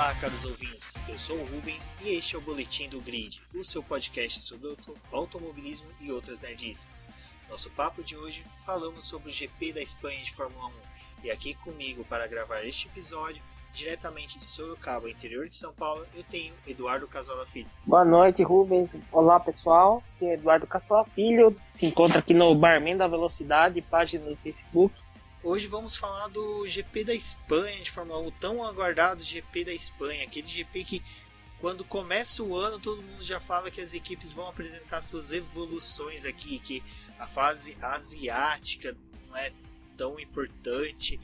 Olá, caros ouvintes. Eu sou o Rubens e este é o Boletim do Grid, o seu podcast sobre automobilismo e outras nerdices. Nosso papo de hoje falamos sobre o GP da Espanha de Fórmula 1. E aqui comigo para gravar este episódio, diretamente de Sorocaba, interior de São Paulo, eu tenho Eduardo Casola Filho. Boa noite, Rubens. Olá, pessoal. Aqui é Eduardo Casola Filho. Se encontra aqui no Barman da Velocidade, página no Facebook. Hoje vamos falar do GP da Espanha de Fórmula 1, tão aguardado GP da Espanha, aquele GP que quando começa o ano todo mundo já fala que as equipes vão apresentar suas evoluções aqui, que a fase asiática não é tão importante,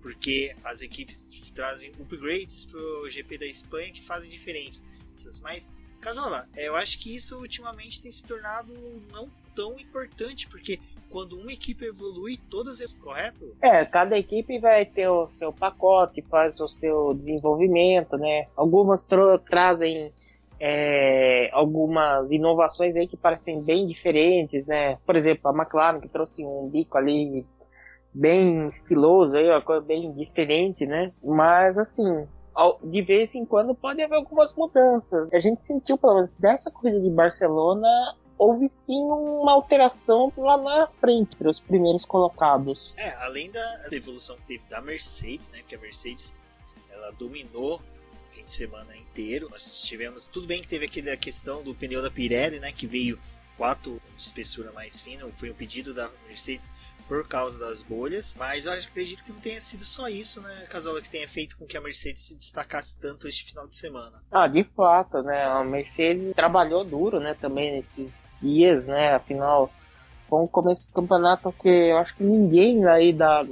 porque as equipes trazem upgrades para o GP da Espanha que fazem diferenças. Mas, Casola, eu acho que isso ultimamente tem se tornado não tão importante, porque quando uma equipe evolui, todas elas, correto? É, cada equipe vai ter o seu pacote, faz o seu desenvolvimento, né? Algumas trazem é, algumas inovações aí que parecem bem diferentes, né? Por exemplo, a McLaren que trouxe um bico ali bem estiloso, aí, uma coisa bem diferente, né? Mas assim, de vez em quando pode haver algumas mudanças. A gente sentiu, pelo menos dessa corrida de Barcelona, houve sim uma alteração lá na frente para os primeiros colocados. É, além da evolução que teve da Mercedes, né? Porque a Mercedes ela dominou o fim de semana inteiro. Nós tivemos tudo bem que teve aquela questão do pneu da Pirelli, né? Que veio 4 de espessura mais fina, foi um pedido da Mercedes por causa das bolhas, mas eu acredito que não tenha sido só isso, né, Casola, que tenha feito com que a Mercedes se destacasse tanto este final de semana. Ah, de fato, né, a Mercedes trabalhou duro, né, também nesses dias, né? Afinal, foi um começo do campeonato que eu acho que ninguém aí da,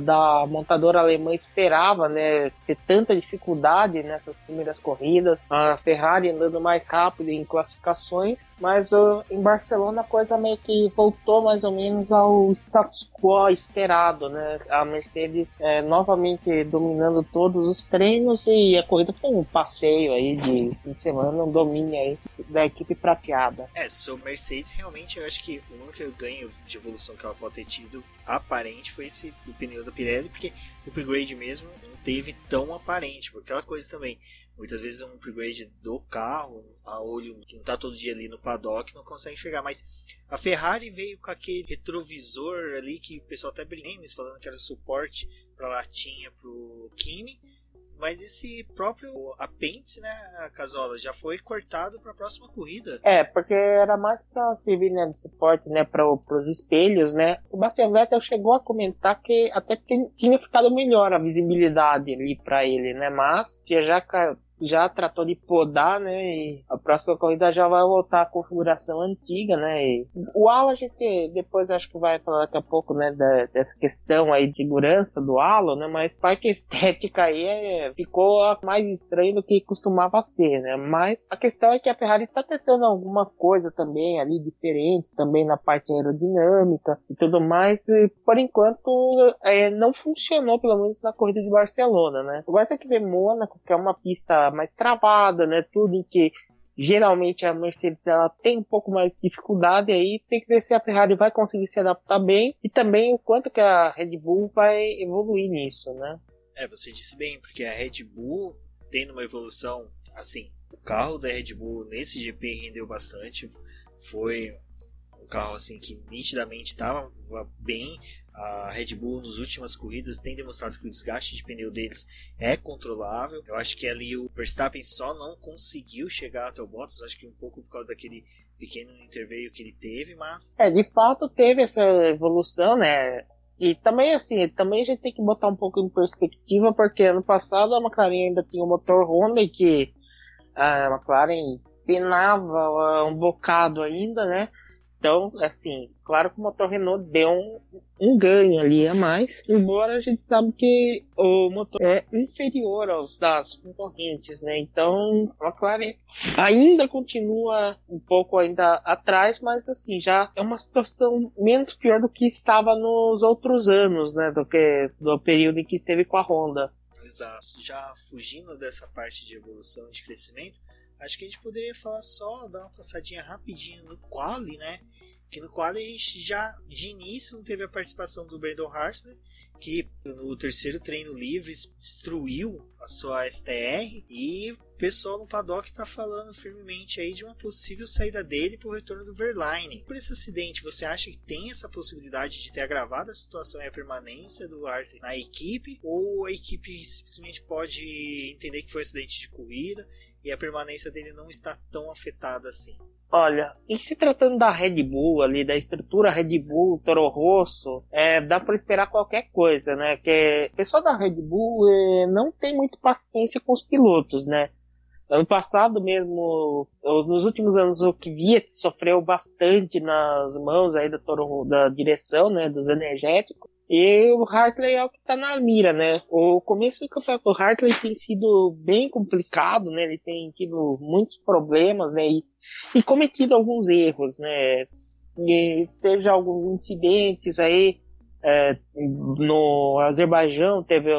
da montadora alemã esperava, né, ter tanta dificuldade nessas primeiras corridas. A Ferrari andando mais rápido em classificações, mas uh, em Barcelona a coisa meio que voltou mais ou menos ao status quo esperado, né? A Mercedes é, novamente dominando todos os treinos e a corrida foi um passeio aí de fim de semana, um domínio aí da equipe prateada. É, sobre Mercedes realmente eu acho que o único ganho de evolução que ela pode ter tido aparente foi esse do pneu da Pirelli, porque o upgrade mesmo não teve tão aparente, porque aquela coisa também, muitas vezes um upgrade do carro, a olho que não está todo dia ali no paddock, não consegue chegar, mas a Ferrari veio com aquele retrovisor ali que o pessoal até brinca, falando que era suporte para latinha pro Kimi, mas esse próprio apêndice, né, Casola, já foi cortado para a próxima corrida. É, porque era mais para servir né, de suporte, né, para os espelhos, né. Sebastian Vettel chegou a comentar que até tinha ficado melhor a visibilidade ali para ele, né, mas já já tratou de podar, né? E a próxima corrida já vai voltar à configuração antiga, né? E o halo a gente depois acho que vai falar daqui a pouco, né? Da, dessa questão aí de segurança do halo, né? Mas vai que a estética aí é, ficou mais estranha do que costumava ser, né? Mas a questão é que a Ferrari está tentando alguma coisa também ali diferente, também na parte aerodinâmica e tudo mais. E por enquanto é, não funcionou, pelo menos na corrida de Barcelona, né? Vai ter que ver Mônaco, que é uma pista mais travada, né? Tudo que geralmente a Mercedes ela tem um pouco mais de dificuldade aí tem que ver se a Ferrari vai conseguir se adaptar bem e também o quanto que a Red Bull vai evoluir nisso, né? É, você disse bem, porque a Red Bull tendo uma evolução assim, o carro da Red Bull nesse GP rendeu bastante, foi um carro assim que nitidamente estava bem, a Red Bull nas últimas corridas tem demonstrado que o desgaste de pneu deles é controlável. Eu acho que ali o Verstappen só não conseguiu chegar até o Bottas, acho que um pouco por causa daquele pequeno interveio que ele teve, mas é de fato teve essa evolução, né? E também assim, também a gente tem que botar um pouco em perspectiva, porque ano passado a McLaren ainda tinha o motor Honda e que a McLaren penava um bocado ainda, né? Então, assim, claro que o motor Renault deu um, um ganho ali a mais, embora a gente sabe que o motor é inferior aos das concorrentes, né? Então, a McLaren ainda continua um pouco ainda atrás, mas assim, já é uma situação menos pior do que estava nos outros anos, né? Do que do período em que esteve com a Honda. Exato. Já fugindo dessa parte de evolução de crescimento, acho que a gente poderia falar só, dar uma passadinha rapidinho no quali, né? que no qual a gente já de início não teve a participação do Brandon Hartley, que no terceiro treino livre destruiu a sua STR e o pessoal no paddock está falando firmemente aí de uma possível saída dele para o retorno do Verline. Por esse acidente, você acha que tem essa possibilidade de ter agravado a situação e a permanência do Hartley na equipe? Ou a equipe simplesmente pode entender que foi um acidente de corrida e a permanência dele não está tão afetada assim? Olha, em se tratando da Red Bull ali, da estrutura Red Bull, Toro Rosso, é, dá para esperar qualquer coisa, né? Que o pessoal da Red Bull é, não tem muito paciência com os pilotos, né? Ano passado mesmo, nos últimos anos, o Kvyat sofreu bastante nas mãos aí da, Toro, da direção, né, dos energéticos. E o Hartley é o que está na mira, né? O começo do campeonato do Hartley tem sido bem complicado, né? Ele tem tido muitos problemas, né? E e cometido alguns erros, né? E teve alguns incidentes aí é, no Azerbaijão teve o,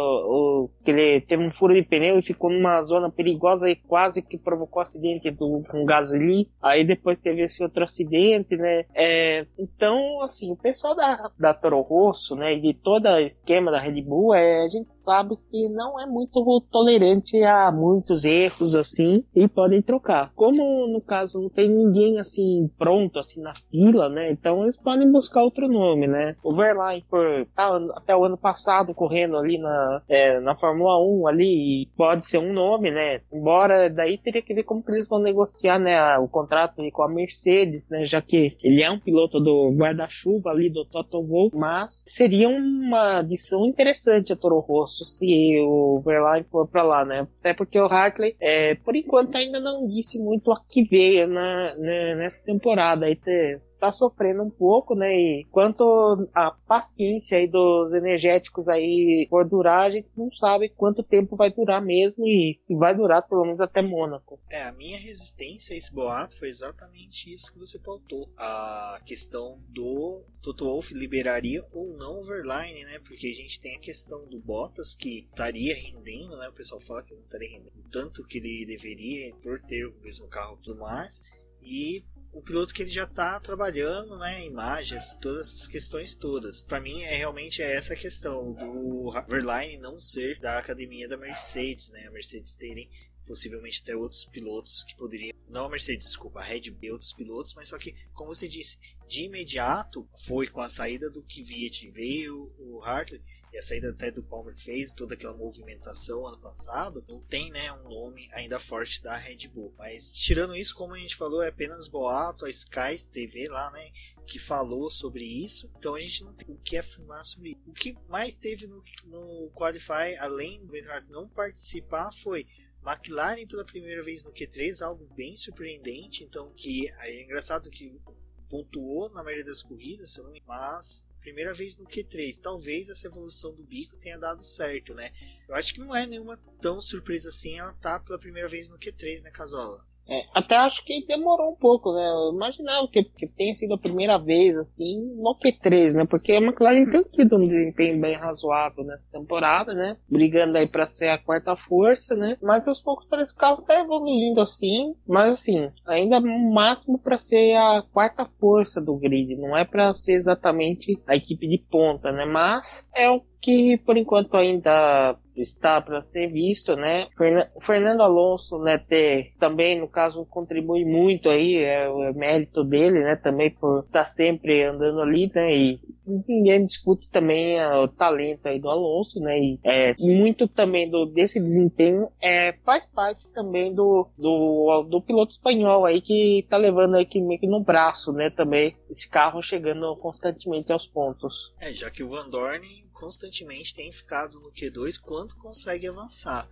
o, ele teve um furo de pneu e ficou numa zona perigosa e quase que provocou acidente do com Gasly. Aí depois teve esse outro acidente, né? É, então, assim, o pessoal da, da Toro Rosso, né, e de todo o esquema da Red Bull, é, a gente sabe que não é muito tolerante a muitos erros assim e podem trocar. Como no caso não tem ninguém assim pronto assim na fila, né? Então eles podem buscar outro nome, né? O Verlaine por tá, até o ano passado correndo ali na, é, na Fórmula 1 ali, pode ser um nome, né? Embora daí teria que ver como eles vão negociar, né, o contrato com a Mercedes, né, já que ele é um piloto do guarda-chuva ali do Toto Wolff, mas seria uma adição interessante a Toro Rosso se o Verlaine for para lá, né? Até porque o Hartley, é, por enquanto ainda não disse muito a que veio na, né, nessa temporada aí ter tá sofrendo um pouco, né? E quanto a paciência aí dos energéticos aí for durar, a gente não sabe quanto tempo vai durar mesmo e se vai durar pelo menos até Mônaco. É, a minha resistência a esse boato foi exatamente isso que você pautou. A questão do Toto Wolff liberaria ou não o Verline, né? Porque a gente tem a questão do Bottas que estaria rendendo, né? O pessoal fala que não estaria rendendo tanto que ele deveria por ter o mesmo carro e tudo mais. E o piloto que ele já está trabalhando, né, imagens, todas essas questões todas. Para mim é realmente é essa questão do Verline não ser da academia da Mercedes, né, a Mercedes terem possivelmente até outros pilotos que poderiam, não a Mercedes, desculpa, a Red Bull, outros pilotos, mas só que, como você disse, de imediato foi com a saída do Kvyat veio o Hartley e a saída até do Palmer fez toda aquela movimentação ano passado, não tem né, um nome ainda forte da Red Bull. Mas tirando isso, como a gente falou, é apenas boato, a Sky TV lá, né? Que falou sobre isso, então a gente não tem o que afirmar sobre isso. O que mais teve no, no Qualify, além do Bernard não participar, foi McLaren pela primeira vez no Q3, algo bem surpreendente. Então, que é engraçado que pontuou na maioria das corridas, mas primeira vez no Q3. Talvez essa evolução do bico tenha dado certo, né? Eu acho que não é nenhuma tão surpresa assim ela tá pela primeira vez no Q3, né, Casola? É, até acho que demorou um pouco, né? Eu imaginava que, que tenha sido a primeira vez, assim, no Q3, né? Porque a McLaren tem tido um desempenho bem razoável nessa temporada, né? Brigando aí para ser a quarta força, né? Mas aos poucos parece que o carro tá evoluindo assim, mas assim, ainda máximo para ser a quarta força do grid, não é para ser exatamente a equipe de ponta, né? Mas é o que por enquanto ainda está para ser visto, né? O Fernando Alonso, né, ter, também no caso contribui muito aí, é o é mérito dele, né, também por estar sempre andando ali, né, e ninguém discute também é, o talento aí do Alonso, né, e é, muito também do, desse desempenho é, faz parte também do, do, do piloto espanhol aí que tá levando aqui meio que no braço, né, também, esse carro chegando constantemente aos pontos. É, já que o Van Dorn constantemente tem ficado no Q2 quando consegue avançar.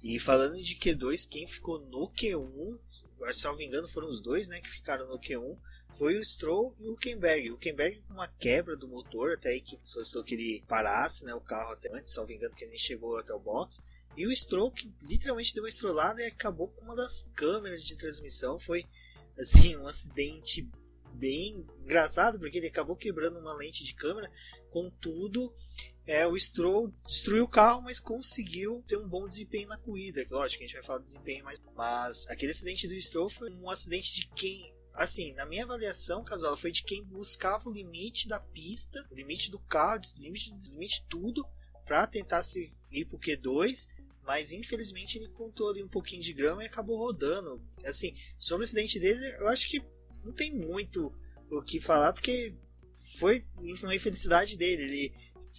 E falando de Q2, quem ficou no Q1, se não me engano foram os dois né, que ficaram no Q1, foi o Stroll e o Huckenberg. O Huckenberg com uma quebra do motor, até aí que solicitou que ele parasse né, o carro até antes, me engano que ele nem chegou até o box. E o Stroll que literalmente deu uma estrolada e acabou com uma das câmeras de transmissão. Foi assim um acidente bem engraçado, porque ele acabou quebrando uma lente de câmera. Contudo, é, o Stroll destruiu o carro, mas conseguiu ter um bom desempenho na corrida. Lógico a gente vai falar do desempenho, mas, mas aquele acidente do Stroll foi um acidente de quem assim, na minha avaliação, Casal, foi de quem buscava o limite da pista, o limite do carro, o limite, o limite tudo, para tentar se ir pro Q2, mas infelizmente ele contou ali um pouquinho de grama e acabou rodando. Assim, sobre o acidente dele, eu acho que não tem muito o que falar, porque foi uma infelicidade dele. Ele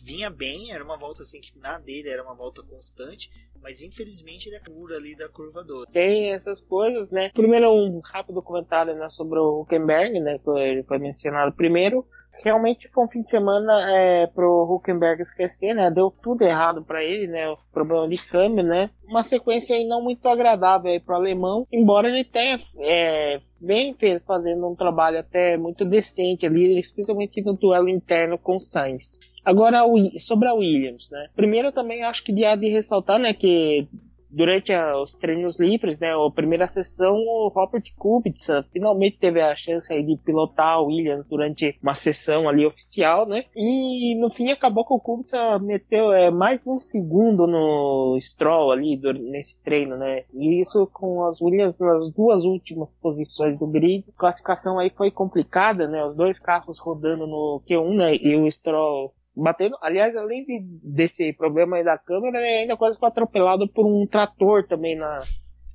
vinha bem, era uma volta assim que na dele era uma volta constante, mas infelizmente ele é cura ali da curva do. Tem essas coisas, né? Primeiro um rápido comentário né, sobre o Huckenberg, né, que ele foi mencionado primeiro. Realmente foi um fim de semana é, pro Huckenberg esquecer, né? Deu tudo errado para ele, né? O problema de câmbio, né? Uma sequência aí não muito agradável aí pro alemão, embora ele tenha é, bem fazendo um trabalho até muito decente ali, especialmente no duelo interno com Sainz. Agora, sobre a Williams, né? Primeiro, também acho que de, de ressaltar, né, que durante os treinos livres, né, a primeira sessão, o Robert Kubica finalmente teve a chance aí de pilotar a Williams durante uma sessão ali oficial, né, e no fim acabou que o Kubica meteu é, mais um segundo no Stroll ali do, nesse treino, né, e isso com as Williams nas duas últimas posições do grid, a classificação aí foi complicada, né, os dois carros rodando no Q1, né, e o Stroll batendo. Aliás, além de, desse problema aí da câmera, ele ainda quase foi atropelado por um trator também na,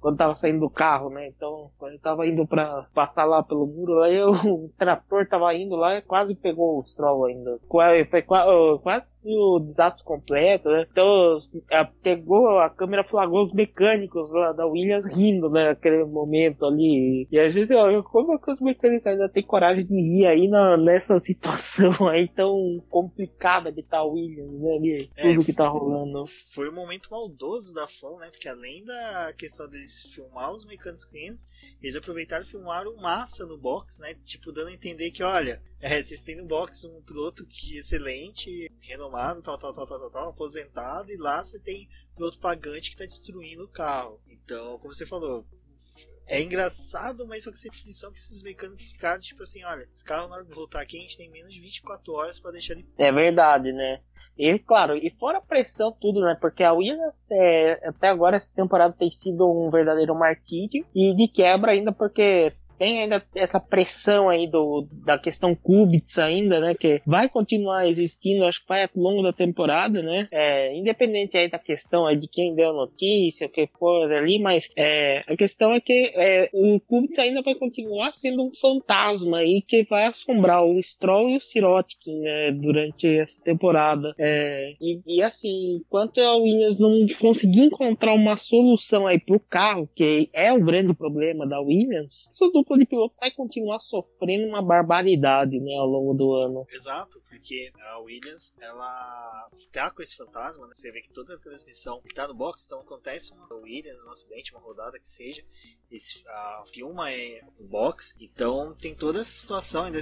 quando tava saindo do carro, né? Então, quando ele tava indo para passar lá pelo muro, aí o trator tava indo lá e quase pegou o Stroll ainda. Foi, foi quase o desastre completo, né? Então, pegou, a câmera flagrou os mecânicos lá da Williams rindo, né? Naquele momento ali. E a gente, olha, como é que os mecânicos ainda têm coragem de rir aí na, nessa situação aí tão complicada de tá Williams, né? Ali, é, tudo que tá rolando. Foi um momento maldoso da FOM, né? Porque além da questão deles filmar os mecânicos clientes, eles aproveitaram e filmaram massa no box, né? Tipo, dando a entender que, olha, é, vocês têm no box um piloto que é excelente, renomado, tal, tal, tal, tal, tal, aposentado, e lá você tem piloto pagante que está destruindo o carro. Então, como você falou, é engraçado, mas só que sempre lição que esses mecânicos ficaram tipo assim, olha, esse carro na hora de voltar aqui a gente tem menos de 24 horas para deixar ele. É verdade, né? E claro, e fora a pressão tudo, né? Porque a Williams é, até agora essa temporada tem sido um verdadeiro martírio e de quebra ainda porque tem ainda essa pressão aí do, da questão Kubica ainda, né? Que vai continuar existindo, acho que vai ao longo da temporada, né? É, independente aí da questão aí de quem deu notícia, o que for ali, mas é, a questão é que é, o Kubica ainda vai continuar sendo um fantasma aí que vai assombrar o Stroll e o Sirotkin, né? Durante essa temporada. É, e, e, assim, enquanto a Williams não conseguir encontrar uma solução aí pro carro, que é o grande problema da Williams, isso dupla de pilotos vai continuar sofrendo uma barbaridade, né, ao longo do ano. Exato, porque a Williams, ela tá com esse fantasma, né? Você vê que toda a transmissão tá no box, então acontece uma Williams, um acidente, uma rodada que seja, a filma é no box, então tem toda essa situação, ainda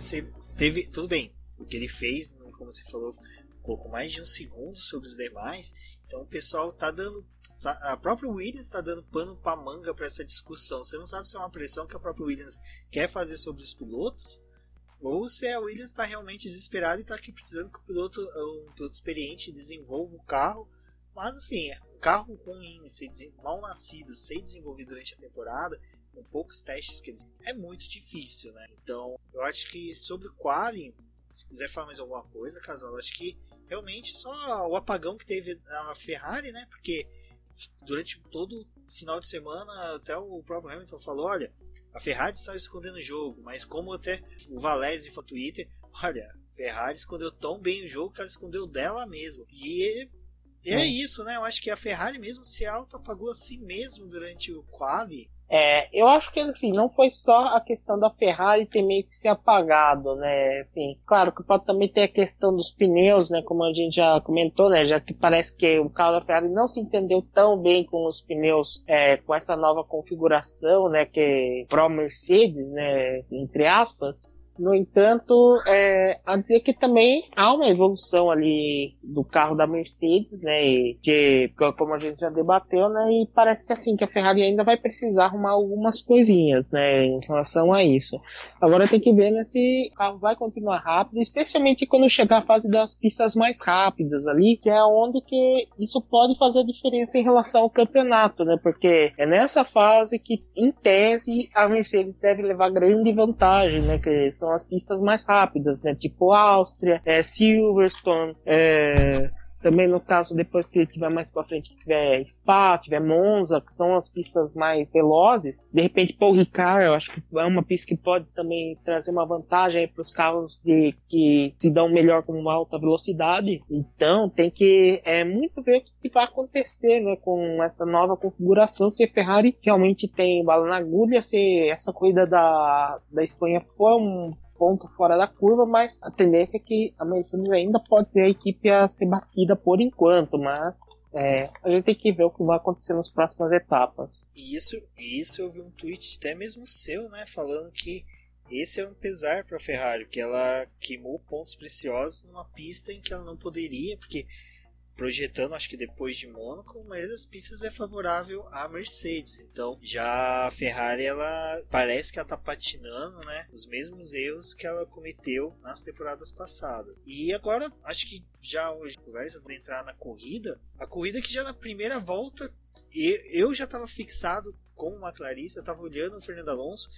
teve, tudo bem, o que ele fez, como você falou, pouco mais de um segundo sobre os demais, então o pessoal tá dando a própria Williams está dando pano para manga para essa discussão. Você não sabe se é uma pressão que a própria Williams quer fazer sobre os pilotos ou se a Williams está realmente desesperada e está aqui precisando que o piloto, um piloto experiente desenvolva o carro. Mas assim, um carro ruim, mal nascido, ser desenvolvido durante a temporada, com poucos testes que eles é muito difícil, né? Então, eu acho que sobre o quali, se quiser falar mais alguma coisa, Casal, acho que realmente só o apagão que teve a Ferrari, né? Porque durante todo final de semana, até o próprio Hamilton falou: olha, a Ferrari estava escondendo o jogo, mas como até o Valese foi no Twitter, olha, a Ferrari escondeu tão bem o jogo que ela escondeu dela mesmo. E, e é, é isso, né? Eu acho que a Ferrari mesmo se auto-apagou a si mesmo durante o quali é, eu acho que assim, não foi só a questão da Ferrari ter meio que se apagado, né? Assim, claro que pode também ter a questão dos pneus, né? Como a gente já comentou, né? Já que parece que o carro da Ferrari não se entendeu tão bem com os pneus, é, com essa nova configuração, né? Que pro Mercedes, né? Entre aspas. No entanto, é, a dizer que também há uma evolução ali do carro da Mercedes, né? E que, como a gente já debateu, né? E parece que assim, que a Ferrari ainda vai precisar arrumar algumas coisinhas, né? Em relação a isso. Agora tem que ver né, se o carro vai continuar rápido, especialmente quando chegar a fase das pistas mais rápidas ali, que é onde que isso pode fazer diferença em relação ao campeonato, né? Porque é nessa fase que, em tese, a Mercedes deve levar grande vantagem, né? Que são as pistas mais rápidas, né? Tipo Áustria, é, Silverstone, é, também no caso, depois que tiver mais pra frente, tiver Spa, tiver Monza, que são as pistas mais velozes, de repente Paul Ricard, eu acho que é uma pista que pode também trazer uma vantagem para os carros de, que se dão melhor com uma alta velocidade. Então tem que é muito ver o que vai acontecer né, com essa nova configuração, se a Ferrari realmente tem bala na agulha, se essa corrida da, da Espanha foi um ponto fora da curva, mas a tendência é que a Mercedes ainda pode ser a equipe a ser batida por enquanto, mas é, a gente tem que ver o que vai acontecer nas próximas etapas. E isso, isso eu vi um tweet até mesmo seu, né, falando que esse é um pesar para a Ferrari, que ela queimou pontos preciosos numa pista em que ela não poderia, porque projetando, acho que depois de Mônaco, a maioria das pistas é favorável à Mercedes. Então, já a Ferrari, ela parece que ela tá patinando, né? Os mesmos erros que ela cometeu nas temporadas passadas. E agora, acho que já hoje, conversa para entrar na corrida, a corrida que já na primeira volta eu já estava fixado como uma clarista, eu estava olhando o Fernando Alonso,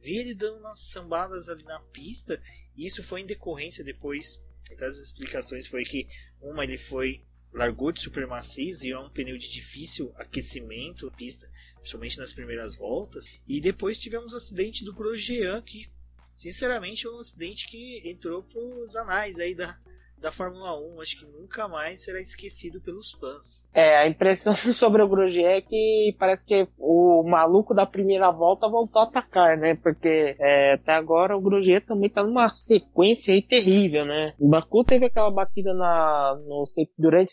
vi ele dando umas sambadas ali na pista, e isso foi em decorrência depois das explicações foi que uma ele foi largou de super macio e é um pneu de difícil aquecimento pista, principalmente nas primeiras voltas. E depois tivemos o acidente do Grosjean, que sinceramente é um acidente que entrou para os anais aí da, da Fórmula 1. Acho que nunca mais será esquecido pelos fãs. É, a impressão sobre o Grosjean é que parece que o maluco da primeira volta voltou a atacar, né? Porque é, até agora o Grosjean também tá numa sequência aí terrível, né? O Baku teve aquela batida na, no, durante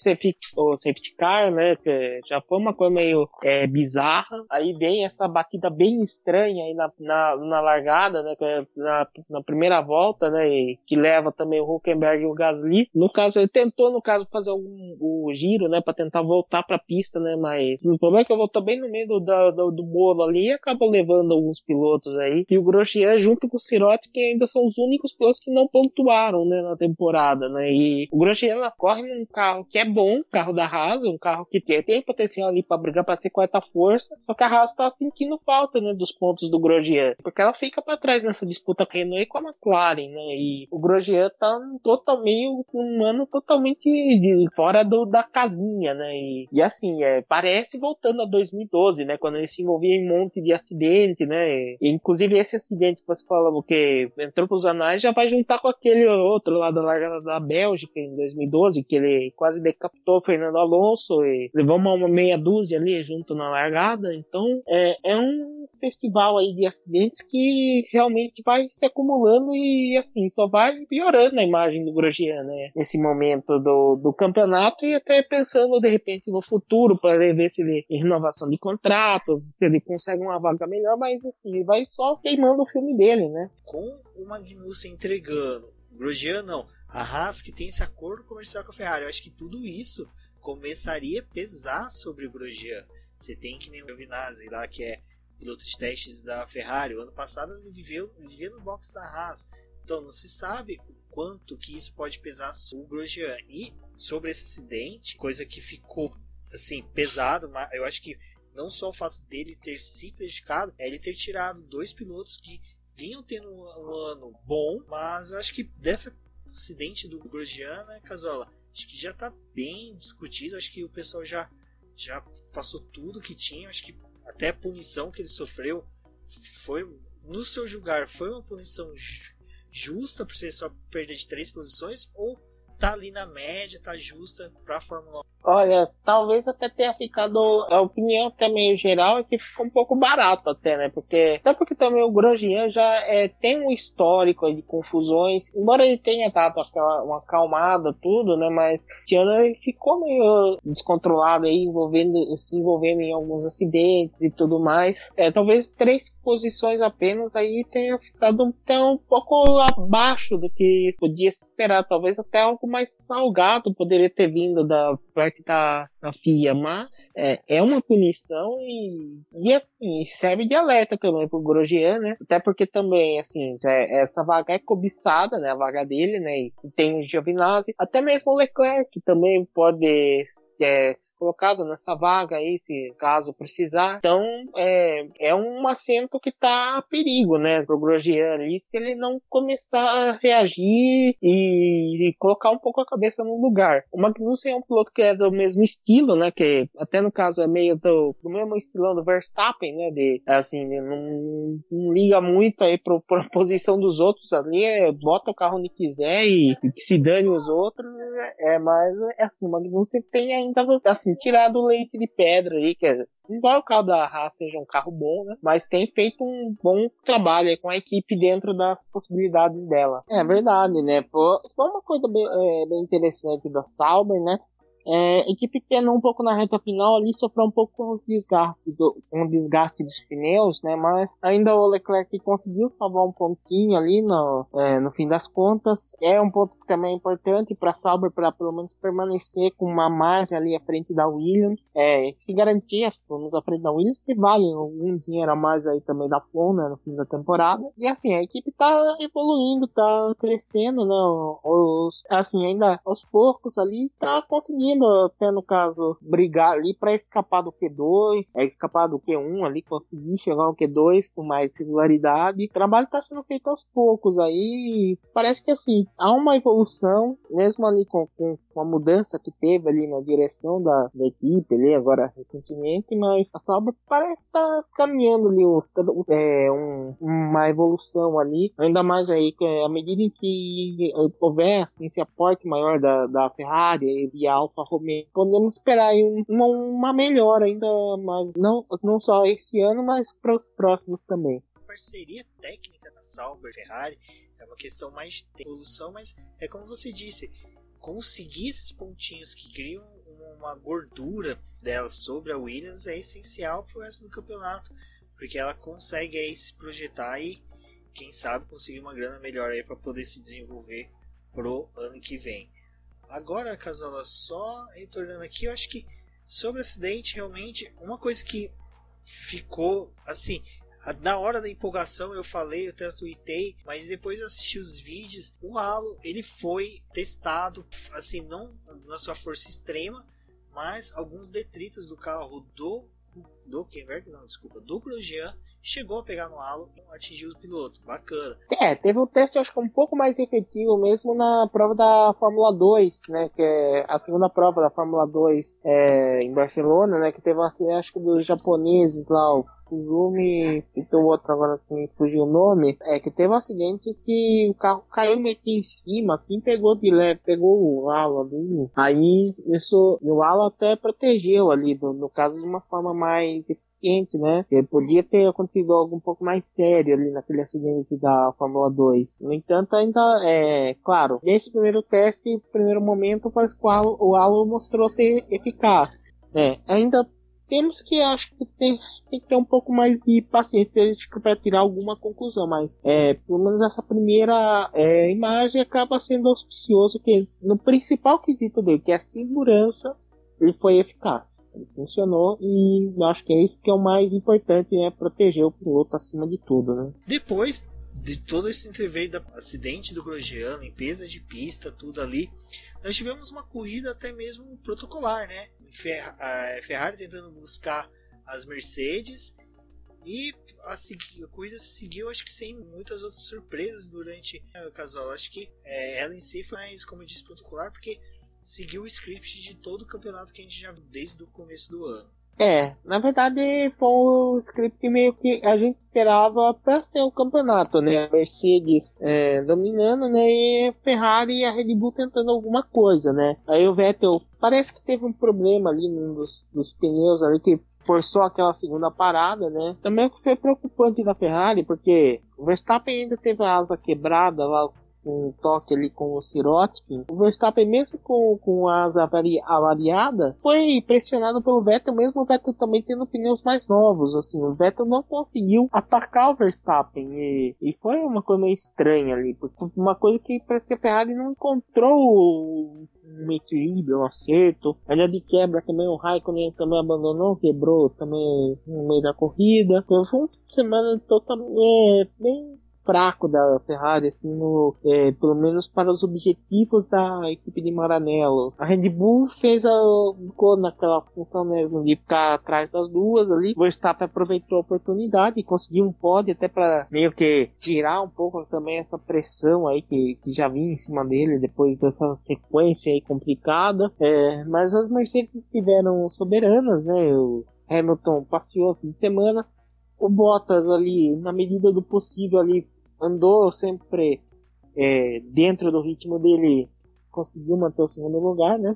o safety, car, né? Que já foi uma coisa meio é, bizarra. Aí vem essa batida bem estranha aí na, na, na largada, né? É na, na primeira volta, né? E que leva também o Huckenberg e o Gasly ali. No caso, ele tentou, no caso, fazer algum, o giro, né, para tentar voltar para a pista, né, mas o problema é que eu voltou bem no meio do, do, do bolo ali e acabou levando alguns pilotos aí. E o Grosjean junto com o Sirotti, que ainda são os únicos pilotos que não pontuaram, né, na temporada, né, e o Grosjean corre num carro que é bom, carro da Haas, um carro que tem, tem potencial ali para brigar para ser quarta força, só que a Haas tá sentindo falta, né, dos pontos do Grosjean, porque ela fica para trás nessa disputa com a Renault e com a McLaren, né, e o Grosjean tá totalmente um ano totalmente fora do, da casinha, né? E, e assim, é, parece voltando a 2012, né? Quando ele se envolvia em um monte de acidente, né? E, inclusive esse acidente que você falou que entrou pros anais já vai juntar com aquele outro lá da da Bélgica em 2012, que ele quase decapitou o Fernando Alonso e levou uma, uma meia dúzia ali junto na largada. Então é, é um festival aí de acidentes que realmente vai se acumulando e assim, só vai piorando a imagem do Grosjean, né? Né, nesse momento do, do campeonato e até pensando de repente no futuro para ver se ele em renovação de contrato, se ele consegue uma vaga melhor, mas assim, vai só queimando o filme dele, né? Com o Magnussen entregando, Grosjean não, a Haas que tem esse acordo comercial com a Ferrari, eu acho que tudo isso começaria a pesar sobre o Grosjean. Você tem que nem o Giovinazzi lá, que é piloto de testes da Ferrari. O ano passado ele viveu, no box da Haas. Então não se sabe quanto que isso pode pesar o Grosjean. E sobre esse acidente, coisa que ficou assim pesado, mas eu acho que não só o fato dele ter se prejudicado, é ele ter tirado dois pilotos que vinham tendo um, um ano bom, mas eu acho que dessa acidente do Grosjean, né, Casola, acho que já está bem discutido, acho que o pessoal já já passou tudo que tinha, acho que até a punição que ele sofreu foi no seu julgar foi uma punição justa por ser só perder de três posições ou tá ali na média, tá justa para a Fórmula 1? Olha, talvez até tenha ficado. A opinião até meio geral é que ficou um pouco barato até, né? Porque. Até porque também o Grosjean já é, tem um histórico de confusões. Embora ele tenha dado aquela, uma acalmada, tudo, né? Mas ano ele ficou meio descontrolado aí, envolvendo, se envolvendo em alguns acidentes e tudo mais. É, talvez três posições apenas aí tenha ficado até um pouco abaixo do que podia esperar. Talvez até algo mais salgado poderia ter vindo da parte da, da FIA, mas é, é uma punição e, e assim, serve de alerta também pro Grosjean, né? Até porque também, assim, é, essa vaga é cobiçada, né? A vaga dele, né? E tem o Giovinazzi, até mesmo o Leclerc também pode é, colocado nessa vaga aí, se caso precisar. Então, é, é um assento que tá a perigo, né, pro Grosjean ali, se ele não começar a reagir e, e, colocar um pouco a cabeça no lugar. O Magnussen é um piloto que é do mesmo estilo, né, que até no caso é meio do, do mesmo estilão do Verstappen, né, de, assim, não, não liga muito aí pro, pra posição dos outros ali, é, bota o carro onde quiser e, e que se dane os outros, é, é mas é assim, o Magnussen tem a tava, assim, tirado o leite de pedra aí, que é, embora o carro da Haas seja um carro bom, né? Mas tem feito um bom trabalho com a equipe dentro das possibilidades dela. É verdade, né? Foi uma coisa bem, é, bem interessante da Sauber, né? É, equipe penou um pouco na reta final ali, sofreu um pouco com os desgastes do, com o desgaste dos pneus, né? Mas ainda o Leclerc conseguiu salvar um pontinho ali no, é, no fim das contas. É um ponto que também é importante para Sauber para pelo menos permanecer com uma margem ali à frente da Williams. É, se garantir, vamos à frente da Williams, que vale algum dinheiro a mais aí também da FON, né, no fim da temporada. E assim, a equipe tá evoluindo, tá crescendo, né? Os, assim, ainda aos poucos ali, tá conseguindo até no caso, brigar ali para escapar do Q2, é escapar do Q1 ali, conseguir chegar ao Q2 com mais regularidade. O trabalho está sendo feito aos poucos aí. Parece que assim, há uma evolução, mesmo ali com, com, com a mudança que teve ali na direção da, da equipe ali agora recentemente, mas a Sauber parece estar tá caminhando ali é, um, uma evolução ali, ainda mais aí à medida em que houver assim, esse aporte maior da, da Ferrari e a Alfa Romeo. Podemos esperar aí uma, uma melhora ainda, mas não, não só esse ano, mas para os próximos também. Parceria técnica da Sauber Ferrari é uma questão mais de evolução, mas é como você disse, conseguir esses pontinhos que criam uma gordura dela sobre a Williams é essencial para o resto do campeonato, porque ela consegue aí se projetar e quem sabe conseguir uma grana melhor aí para poder se desenvolver pro ano que vem. Agora, Casola, só retornando aqui, eu acho que sobre o acidente, realmente, uma coisa que ficou assim. Na hora da empolgação eu falei, eu até tuitei, mas depois eu assisti os vídeos, o halo ele foi testado, assim, não na sua força extrema, mas alguns detritos do carro do do Kenberg, não, desculpa, do Grosjean chegou a pegar no halo e atingiu o piloto. Bacana. É, teve um teste, acho que um pouco mais efetivo mesmo na prova da Fórmula 2, né? Que é a segunda prova da Fórmula 2 é, em Barcelona, né? Que teve, assim, acho que dos japoneses lá, o Fuzumi e tem outro agora que me fugiu o nome, é que teve um acidente que o carro caiu meio que em cima, assim, pegou de leve, pegou o halo ali. Aí isso, o halo até protegeu ali, no, no caso de uma forma mais eficiente, né? Porque podia ter acontecido algo um pouco mais sério ali naquele acidente da Fórmula 2. No entanto, ainda é, claro, nesse primeiro teste, primeiro momento, parece que o halo, o halo mostrou ser eficaz. É, ainda temos que acho que tem, tem que ter um pouco mais de paciência para tirar alguma conclusão, mas é, pelo menos essa primeira é, imagem acaba sendo auspicioso que no principal quesito dele, que é a segurança, ele foi eficaz. Ele funcionou e acho que é isso que é o mais importante, é proteger o piloto acima de tudo, né? Depois de todo esse interveio do acidente do Grosjean, limpeza de pista, tudo ali, nós tivemos uma corrida até mesmo protocolar, né? A Ferrari tentando buscar as Mercedes e a, a, corrida se seguiu, acho que sem muitas outras surpresas durante o casual. Acho que é, ela em si foi mais, como eu disse, protocolar, porque seguiu o script de todo o campeonato que a gente já viu desde o começo do ano. É, na verdade foi um script meio que a gente esperava para ser o campeonato, né? Mercedes é, dominando, né? E Ferrari e a Red Bull tentando alguma coisa, né? Aí o Vettel parece que teve um problema ali num dos, dos pneus ali que forçou aquela segunda parada, né? Também foi preocupante da Ferrari, porque o Verstappen ainda teve a asa quebrada lá um toque ali com o Sirotkin, o Verstappen, mesmo com, com as avariadas, foi pressionado pelo Vettel, mesmo o Vettel também tendo pneus mais novos. Assim, o Vettel não conseguiu atacar o Verstappen e, e foi uma coisa meio estranha ali, uma coisa que parece que a Ferrari não encontrou um equilíbrio, um acerto. A de quebra também, o Raikkonen também abandonou, quebrou também no meio da corrida. Foi uma semana totalmente é, bem fraco da Ferrari, assim, no, é, pelo menos para os objetivos da equipe de Maranello. A Red Bull fez a, ficou naquela função mesmo de ficar atrás das duas ali. O Verstappen aproveitou a oportunidade e conseguiu um pódio até para meio que tirar um pouco também essa pressão aí que, que já vinha em cima dele depois dessa sequência aí complicada. É, mas as Mercedes estiveram soberanas, né? O Hamilton passeou fim de semana. O Bottas ali, na medida do possível ali, andou sempre é, dentro do ritmo dele, conseguiu manter o segundo lugar, né?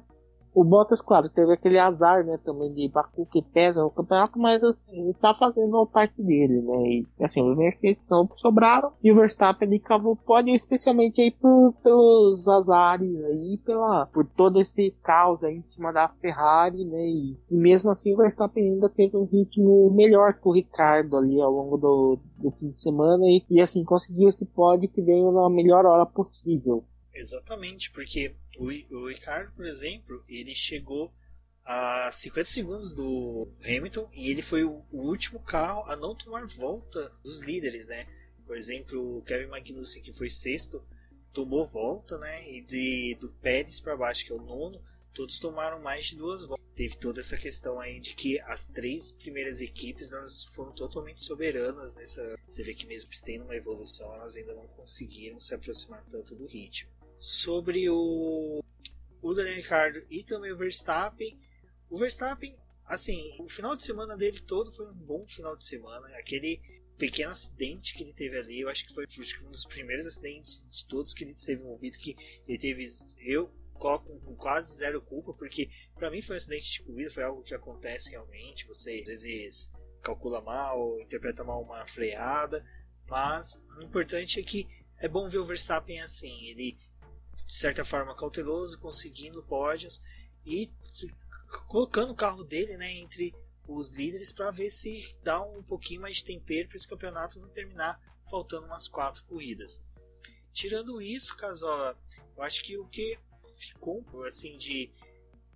O Bottas, claro, teve aquele azar, né, também de Baku que pesa no campeonato, mas assim, tá fazendo a parte dele, né? E assim, os Mercedes não sobraram e o Verstappen ele cavou pódio, especialmente aí por, pelos azares aí, pela, por todo esse caos aí em cima da Ferrari, né? E, e mesmo assim o Verstappen ainda teve um ritmo melhor que o Ricardo ali ao longo do, do fim de semana e, e assim conseguiu esse pódio que veio na melhor hora possível. Exatamente, porque o, o Ricardo, por exemplo, ele chegou a 50 segundos do Hamilton e ele foi o, o, último carro a não tomar volta dos líderes, né? Por exemplo, o Kevin Magnussen, que foi sexto, tomou volta, né? E de, do Pérez para baixo, que é o nono, todos tomaram mais de duas voltas. Teve toda essa questão aí de que as três primeiras equipes elas foram totalmente soberanas nessa. Você vê que mesmo tendo uma evolução, elas ainda não conseguiram se aproximar tanto do ritmo sobre o, o Daniel Ricciardo e também o Verstappen. O Verstappen, assim, o final de semana dele todo foi um bom final de semana. Aquele pequeno acidente que ele teve ali, eu acho que foi um dos primeiros acidentes de todos que ele teve envolvido, que ele teve, eu coloco com quase zero culpa, porque para mim foi um acidente de corrida, foi algo que acontece realmente, você às vezes calcula mal, interpreta mal uma freada, mas o importante é que é bom ver o Verstappen assim, ele de certa forma cauteloso, conseguindo pódios e colocando o carro dele né, entre os líderes para ver se dá um pouquinho mais de tempero para esse campeonato não terminar faltando umas quatro corridas. Tirando isso, Casola, eu acho que o que ficou assim de,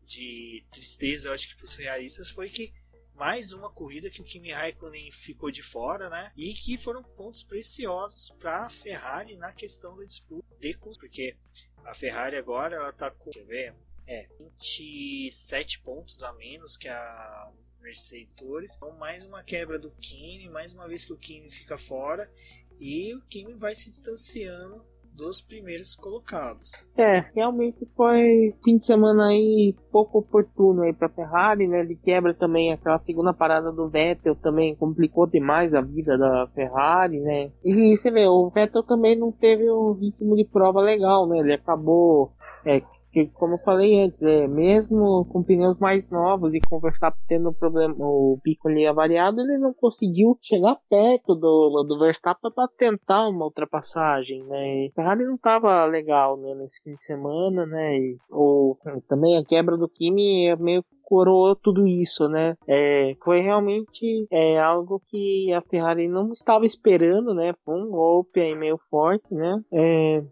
de tristeza, eu acho que para os ferraristas foi que mais uma corrida que o Kimi Raikkonen ficou de fora, né? E que foram pontos preciosos para a Ferrari na questão da disputa de porque a Ferrari agora ela tá com, quer ver? É, 27 pontos a menos que a Mercedes. Então, mais uma quebra do Kimi, mais uma vez que o Kimi fica fora e o Kimi vai se distanciando dos primeiros colocados. É, realmente foi fim de semana aí pouco oportuno aí para Ferrari, né? De quebra também aquela segunda parada do Vettel também complicou demais a vida da Ferrari, né? E você vê, o Vettel também não teve um ritmo de prova legal, né? Ele acabou é, que como eu falei antes, é, mesmo com pneus mais novos e com o Verstappen tendo problema, o pico ali avariado, ele não conseguiu chegar perto do, do Verstappen para tentar uma ultrapassagem, né? A Ferrari não estava legal, né, nesse fim de semana, né? E, ou também a quebra do Kimi é meio coroou tudo isso, né? É, foi realmente é, algo que a Ferrari não estava esperando, né? Foi um golpe aí meio forte, né? É,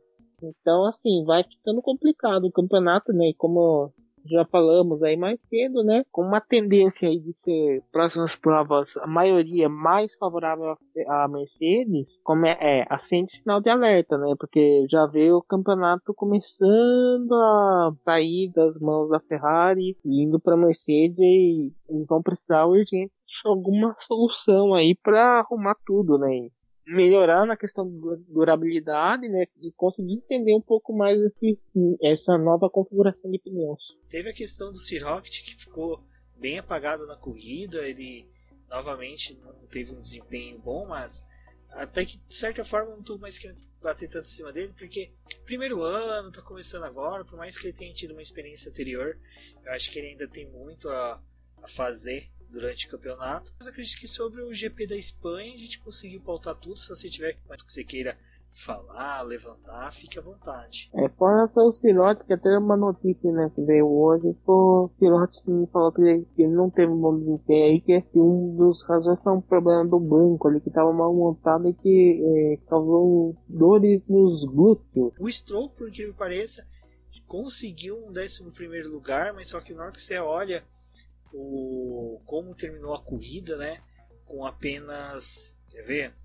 então, assim, vai ficando complicado o campeonato, né? E como já falamos aí mais cedo, né? Com uma tendência aí de ser próximas provas, a maioria mais favorável à Mercedes, como é, é acende sinal de alerta, né? Porque já vê o campeonato começando a sair das mãos da Ferrari indo para Mercedes e eles vão precisar urgente de alguma solução aí para arrumar tudo, né? Melhorar na questão de durabilidade, né, e conseguir entender um pouco mais esse, essa nova configuração de pneus. Teve a questão do Sir Rocket que ficou bem apagado na corrida, ele novamente não teve um desempenho bom, mas até que de certa forma não estou mais querendo bater tanto em cima dele, porque primeiro ano, está começando agora, por mais que ele tenha tido uma experiência anterior, eu acho que ele ainda tem muito a, a fazer durante o campeonato. Mas acredito que sobre o GP da Espanha a gente conseguiu pautar tudo. Se você tiver que você queira falar, levantar, fique à vontade. É, com relação ao Sirote, que até uma notícia né, que veio hoje, o Sirote que falou que ele, que ele, não teve um bom desempenho aí, que, que um dos razões foi um problema do banco ali, que estava mal montado e que é, causou dores nos glúteos. O Stroll, por que me pareça, conseguiu um 11 primeiro lugar, mas só que na hora que você olha o como terminou a corrida, né, com apenas, quer ver,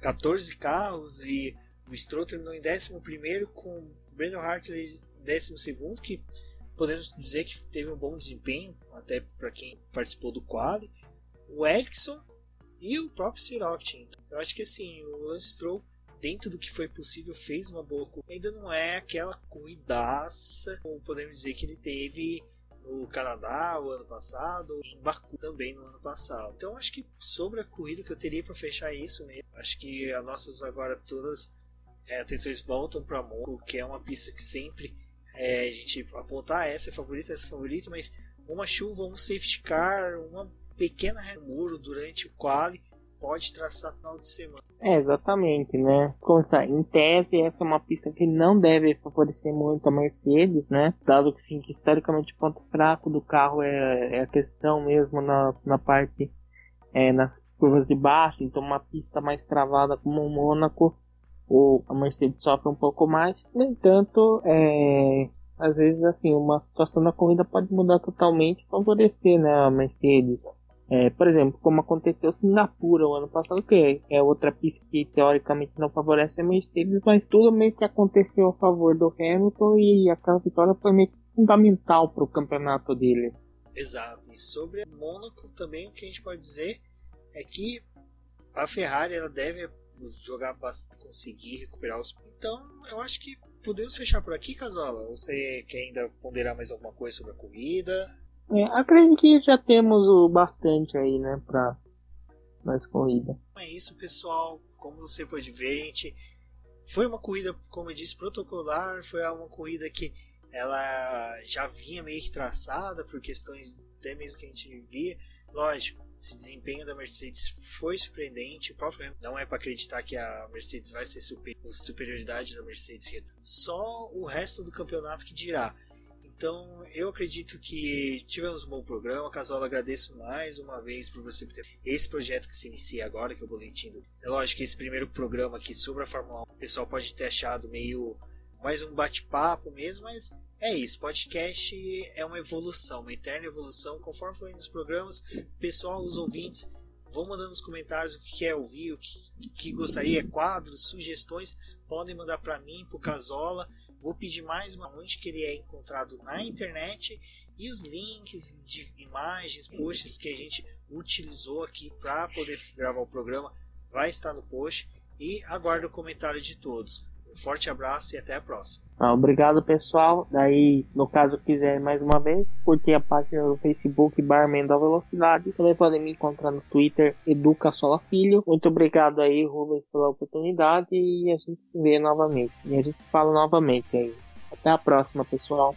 14 carros e o Stroll terminou em 11 com o Brandon Hartley em 12, que podemos dizer que teve um bom desempenho, até para quem participou do quali. O Ericsson e o próprio Siroctin. Eu acho que assim, o Lance Stroll, dentro do que foi possível, fez uma boa corrida. Ainda não é aquela corridaça, como podemos dizer que ele teve no Canadá o ano passado, em Baku também no ano passado. Então acho que sobre a corrida que eu teria para fechar isso mesmo, acho que as nossas agora todas é, atenções voltam para Mônaco, que é uma pista que sempre é, a gente apontar essa é favorita, essa é favorita, mas uma chuva, um safety car, uma pequena muro durante o quali pode traçar final de semana. É, exatamente, né? Como está, em tese, essa é uma pista que não deve favorecer muito a Mercedes, né? Dado que, sim, que historicamente o ponto fraco do carro é, é a questão mesmo na, na parte, é, nas curvas de baixo, então uma pista mais travada como o Mônaco, ou a Mercedes sofre um pouco mais. No entanto, é, às vezes assim, uma situação da corrida pode mudar totalmente e favorecer né, a Mercedes. É, por exemplo, como aconteceu em Singapura o ano passado, que é outra pista que teoricamente não favorece a Mercedes, mas tudo meio que aconteceu a favor do Hamilton e aquela vitória foi meio que fundamental para o campeonato dele. Exato. E sobre Mônaco também o que a gente pode dizer é que a Ferrari ela deve jogar bastante, conseguir recuperar os. Então eu acho que podemos fechar por aqui, Casola. Você quer ainda ponderar mais alguma coisa sobre a corrida? É, acredito que já temos o bastante aí, né, pra mais corrida. É isso, pessoal. Como você pode ver, gente, foi uma corrida, como eu disse, protocolar. Foi uma corrida que ela já vinha meio que traçada por questões até mesmo que a gente via. Lógico, esse desempenho da Mercedes foi surpreendente. O próprio não é para acreditar que a Mercedes vai ser super, superioridade da Mercedes. Só o resto do campeonato que dirá. Então, eu acredito que tivemos um bom programa. Casola, agradeço mais uma vez por você ter esse projeto que se inicia agora, que é o Boletim do... É lógico que esse primeiro programa aqui sobre a Fórmula 1, o pessoal pode ter achado meio mais um bate-papo mesmo, mas é isso. Podcast é uma evolução, uma eterna evolução. Conforme for indo nos programas, pessoal, os ouvintes, vão mandando nos comentários o que quer ouvir, o que, que gostaria, quadros, sugestões, podem mandar para mim, para o Casola. Vou pedir mais uma onde que ele é encontrado na internet e os links de imagens, posts que a gente utilizou aqui para poder gravar o programa vai estar no post e aguardo o comentário de todos. Forte abraço e até a próxima. Ah, obrigado pessoal. Daí, no caso quiser mais uma vez, curtir a página do Facebook Barman da Velocidade. Também podem me encontrar no Twitter Educa Sola Filho. Muito obrigado aí, Rubens, pela oportunidade e a gente se vê novamente. E a gente se fala novamente aí. Até a próxima, pessoal.